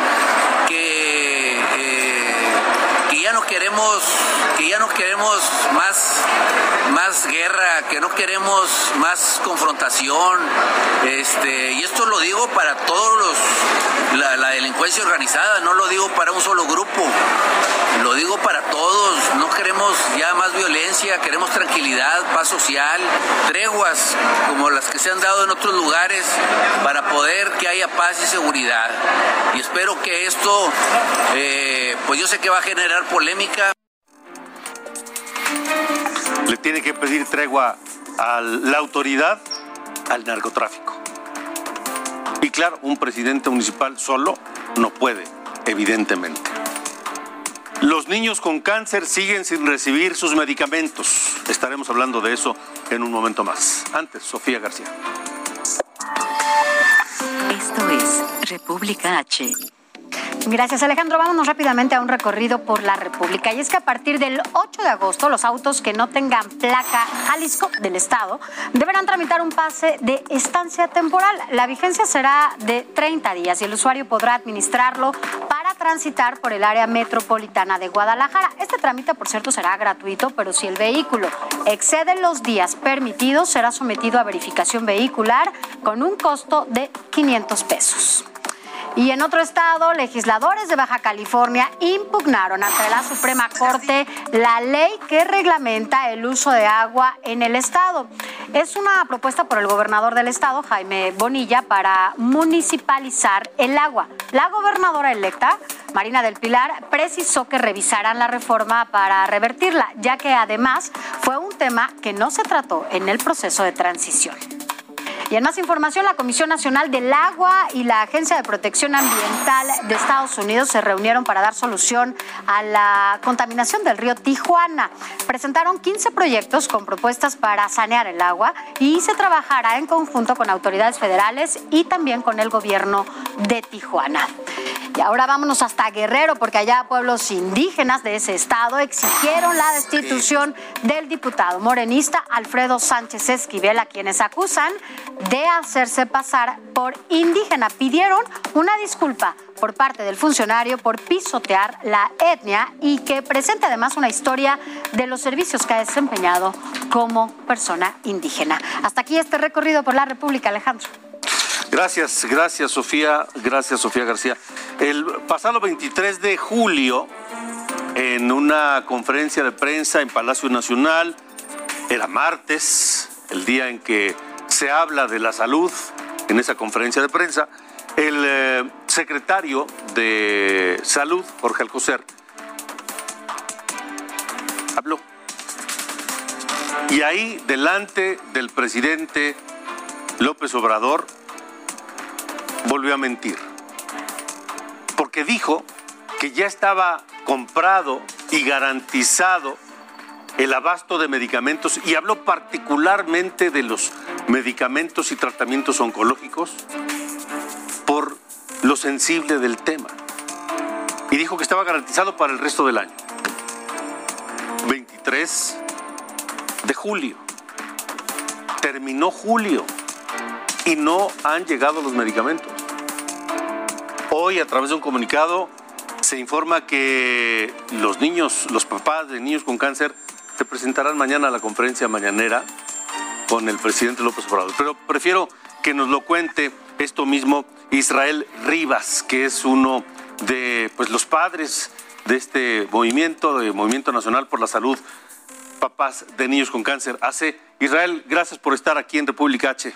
S9: que, eh, que ya no queremos, que ya no queremos más guerra, que no queremos más confrontación. Este, y esto lo digo para todos los la, la delincuencia organizada, no lo digo para un solo grupo. Lo digo para todos, no queremos ya más violencia, queremos tranquilidad, paz social, treguas como las que se han dado en otros lugares para poder que haya paz y seguridad. Y espero que esto, eh, pues yo sé que va a generar polémica
S1: le tiene que pedir tregua a la autoridad al narcotráfico. Y claro, un presidente municipal solo no puede, evidentemente. Los niños con cáncer siguen sin recibir sus medicamentos. Estaremos hablando de eso en un momento más. Antes, Sofía García.
S4: Esto es República H.
S2: Gracias Alejandro. Vámonos rápidamente a un recorrido por la República. Y es que a partir del 8 de agosto los autos que no tengan placa Jalisco del Estado deberán tramitar un pase de estancia temporal. La vigencia será de 30 días y el usuario podrá administrarlo para transitar por el área metropolitana de Guadalajara. Este trámite, por cierto, será gratuito, pero si el vehículo excede los días permitidos, será sometido a verificación vehicular con un costo de 500 pesos. Y en otro estado, legisladores de Baja California impugnaron ante la Suprema Corte la ley que reglamenta el uso de agua en el estado. Es una propuesta por el gobernador del estado, Jaime Bonilla, para municipalizar el agua. La gobernadora electa, Marina del Pilar, precisó que revisarán la reforma para revertirla, ya que además fue un tema que no se trató en el proceso de transición. Y en más información, la Comisión Nacional del Agua y la Agencia de Protección Ambiental de Estados Unidos se reunieron para dar solución a la contaminación del río Tijuana. Presentaron 15 proyectos con propuestas para sanear el agua y se trabajará en conjunto con autoridades federales y también con el gobierno de Tijuana. Y ahora vámonos hasta Guerrero, porque allá pueblos indígenas de ese estado exigieron la destitución del diputado morenista Alfredo Sánchez Esquivel, a quienes acusan de hacerse pasar por indígena. Pidieron una disculpa por parte del funcionario por pisotear la etnia y que presente además una historia de los servicios que ha desempeñado como persona indígena. Hasta aquí este recorrido por la República, Alejandro.
S1: Gracias, gracias Sofía, gracias Sofía García. El pasado 23 de julio, en una conferencia de prensa en Palacio Nacional, era martes, el día en que se habla de la salud, en esa conferencia de prensa, el eh, secretario de Salud, Jorge Alcocer, habló. Y ahí, delante del presidente López Obrador, volvió a mentir. Porque dijo que ya estaba comprado y garantizado el abasto de medicamentos y habló particularmente de los medicamentos y tratamientos oncológicos por lo sensible del tema. Y dijo que estaba garantizado para el resto del año. 23 de julio. Terminó julio y no han llegado los medicamentos. Hoy, a través de un comunicado, se informa que los niños, los papás de niños con cáncer, se presentarán mañana a la conferencia mañanera con el presidente López Obrador. Pero prefiero que nos lo cuente esto mismo Israel Rivas, que es uno de pues, los padres de este movimiento, de Movimiento Nacional por la Salud papás de niños con cáncer. Hace Israel, gracias por estar aquí en República H.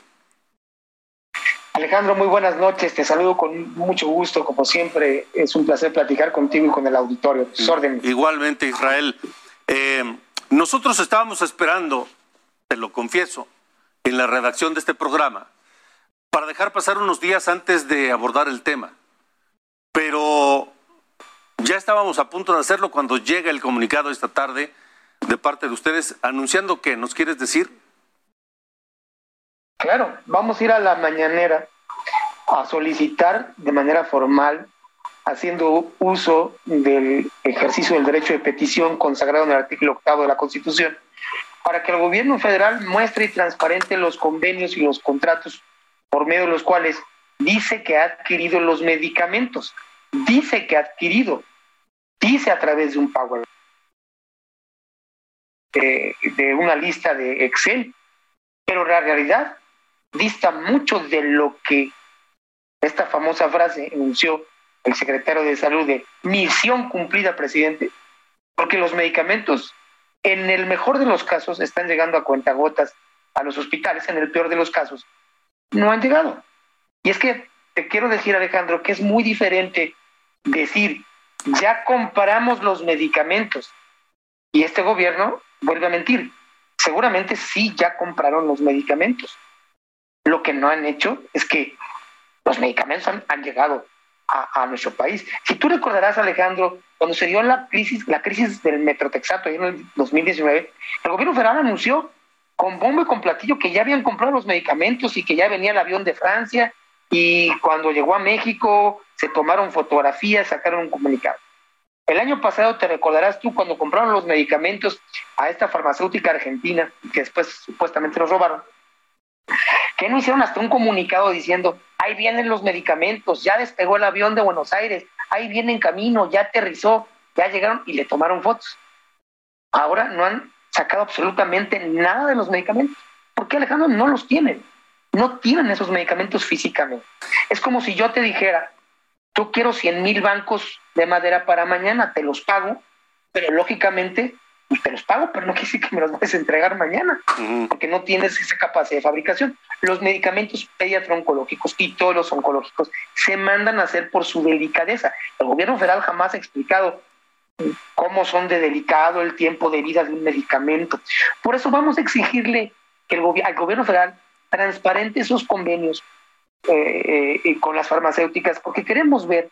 S10: Alejandro, muy buenas noches. Te saludo con mucho gusto, como siempre. Es un placer platicar contigo y con el auditorio. Tus órdenes.
S1: Igualmente, Israel. Eh, nosotros estábamos esperando, te lo confieso, en la redacción de este programa, para dejar pasar unos días antes de abordar el tema. Pero ya estábamos a punto de hacerlo cuando llega el comunicado esta tarde de parte de ustedes anunciando que nos quieres decir
S10: Claro, vamos a ir a la mañanera a solicitar de manera formal, haciendo uso del ejercicio del derecho de petición consagrado en el artículo octavo de la Constitución, para que el gobierno federal muestre y transparente los convenios y los contratos por medio de los cuales dice que ha adquirido los medicamentos, dice que ha adquirido, dice a través de un Power, de, de una lista de Excel, pero la realidad dista mucho de lo que esta famosa frase anunció el secretario de salud de misión cumplida, presidente, porque los medicamentos, en el mejor de los casos, están llegando a cuentagotas a los hospitales, en el peor de los casos, no han llegado. Y es que te quiero decir, Alejandro, que es muy diferente decir, ya comparamos los medicamentos y este gobierno vuelve a mentir. Seguramente sí, ya compraron los medicamentos lo que no han hecho es que los medicamentos han, llegado a, nuestro país. Si tú recordarás, Alejandro, cuando se dio la crisis, la crisis del metrotexato en el 2019, el gobierno federal anunció con bombo y con platillo que ya habían comprado los medicamentos y que ya venía el avión de Francia y cuando llegó a México se tomaron fotografías, sacaron un comunicado. El año pasado te recordarás tú cuando compraron los medicamentos a esta farmacéutica argentina, que después supuestamente los robaron, que no hicieron hasta un comunicado diciendo, ahí vienen los medicamentos, ya despegó el avión de Buenos Aires, ahí viene en camino, ya aterrizó, ya llegaron y le tomaron fotos. Ahora no han sacado absolutamente nada de los medicamentos. ¿Por qué Alejandro no los tienen? No tienen esos medicamentos físicamente. Es como si yo te dijera, yo quiero 100 mil bancos de madera para mañana, te los pago, pero lógicamente pues te los pago, pero no *laughs* quiere decir que me los vayas a entregar mañana, porque no tienes esa capacidad de fabricación. Los medicamentos pediatro-oncológicos y todos los oncológicos se mandan a hacer por su delicadeza. El gobierno federal jamás ha explicado cómo son de delicado el tiempo de vida de un medicamento. Por eso vamos a exigirle que el al gobierno federal transparente esos convenios eh, eh, con las farmacéuticas, porque queremos ver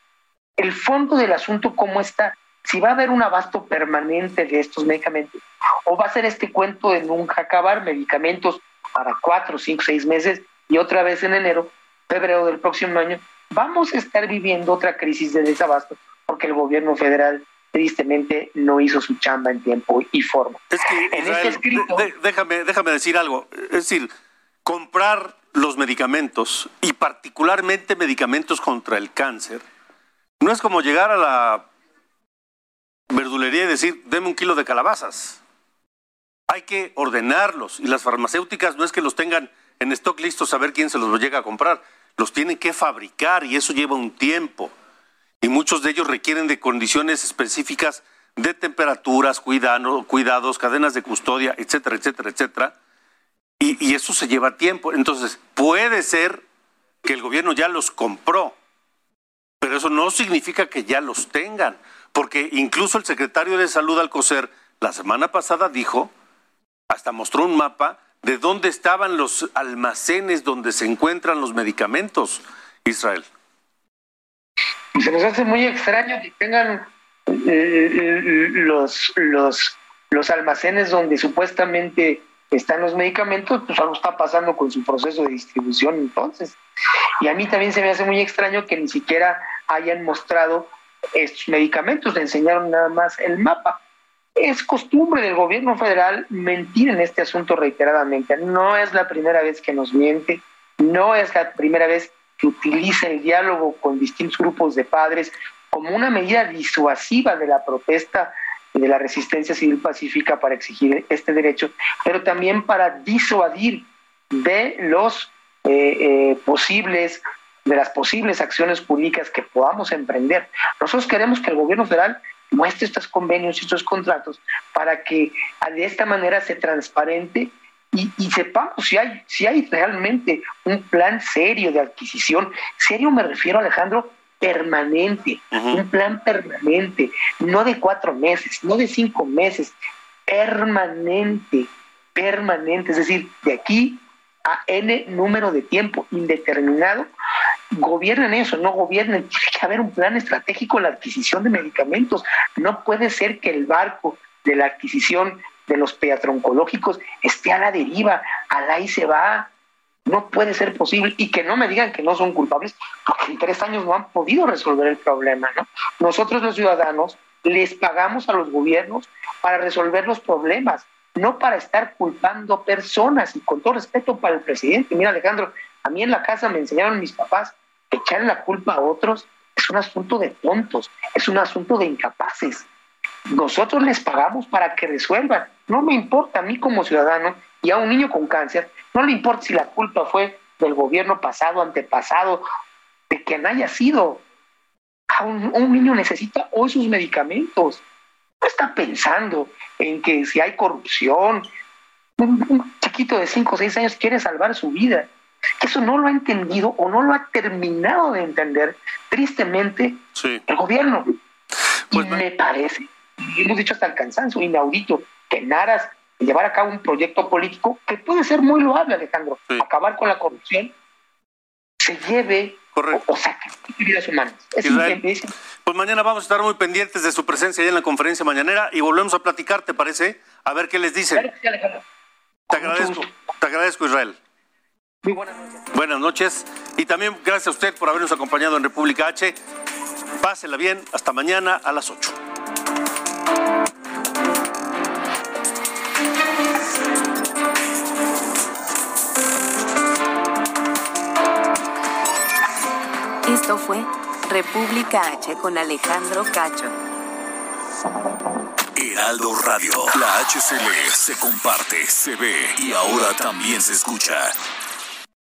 S10: el fondo del asunto, cómo está si va a haber un abasto permanente de estos medicamentos o va a ser este cuento de nunca acabar, medicamentos para cuatro, cinco, seis meses y otra vez en enero, febrero del próximo año, vamos a estar viviendo otra crisis de desabasto porque el gobierno federal tristemente no hizo su chamba en tiempo y forma.
S1: Es que, en este escrito, déjame, déjame decir algo, es decir, comprar los medicamentos y particularmente medicamentos contra el cáncer, no es como llegar a la verdulería y decir, deme un kilo de calabazas. Hay que ordenarlos y las farmacéuticas no es que los tengan en stock listos a ver quién se los llega a comprar, los tienen que fabricar y eso lleva un tiempo. Y muchos de ellos requieren de condiciones específicas de temperaturas, cuidados, cadenas de custodia, etcétera, etcétera, etcétera. Y eso se lleva tiempo. Entonces, puede ser que el gobierno ya los compró, pero eso no significa que ya los tengan porque incluso el secretario de Salud Alcocer la semana pasada dijo, hasta mostró un mapa de dónde estaban los almacenes donde se encuentran los medicamentos, Israel.
S10: Se nos hace muy extraño que tengan eh, eh, los, los, los almacenes donde supuestamente están los medicamentos, pues algo está pasando con su proceso de distribución entonces. Y a mí también se me hace muy extraño que ni siquiera hayan mostrado estos medicamentos, le enseñaron nada más el mapa. Es costumbre del gobierno federal mentir en este asunto reiteradamente. No es la primera vez que nos miente, no es la primera vez que utiliza el diálogo con distintos grupos de padres como una medida disuasiva de la protesta y de la resistencia civil pacífica para exigir este derecho, pero también para disuadir de los eh, eh, posibles de las posibles acciones públicas que podamos emprender. Nosotros queremos que el gobierno federal muestre estos convenios y estos contratos para que de esta manera se transparente y, sepamos si hay, si hay realmente un plan serio de adquisición. Serio me refiero, Alejandro, permanente, un plan permanente, no de cuatro meses, no de cinco meses, permanente, permanente, es decir, de aquí a N número de tiempo indeterminado, gobiernen eso, no gobiernen, *laughs* tiene que haber un plan estratégico en la adquisición de medicamentos, no puede ser que el barco de la adquisición de los peatroncológicos esté a la deriva, al ahí se va. No puede ser posible y que no me digan que no son culpables, porque en tres años no han podido resolver el problema. ¿no? Nosotros los ciudadanos les pagamos a los gobiernos para resolver los problemas, no para estar culpando personas y con todo respeto para el presidente. Mira Alejandro, a mí en la casa me enseñaron mis papás que echar la culpa a otros es un asunto de tontos, es un asunto de incapaces. Nosotros les pagamos para que resuelvan. No me importa a mí como ciudadano y a un niño con cáncer, no le importa si la culpa fue del gobierno pasado, antepasado, de quien haya sido. A un, niño necesita hoy sus medicamentos. No está pensando en que si hay corrupción, un, chiquito de 5 o 6 años quiere salvar su vida. Eso no lo ha entendido o no lo ha terminado de entender, tristemente, el gobierno. Pues y me parece y hemos dicho hasta el cansancio, inaudito, que en aras de llevar a cabo un proyecto político que puede ser muy loable, Alejandro, acabar con la corrupción, se lleve o, sacrifique vidas humanas. Es
S1: pues mañana vamos a estar muy pendientes de su presencia ahí en la conferencia mañanera y volvemos a platicar, ¿te parece? A ver qué les dice. Te agradezco, te agradezco, Israel.
S10: Muy buenas noches.
S1: Buenas noches. Y también gracias a usted por habernos acompañado en República H. Pásela bien. Hasta mañana a las 8.
S11: Esto fue República H con Alejandro Cacho.
S12: Heraldo Radio, la HCL se comparte, se ve y ahora también se escucha.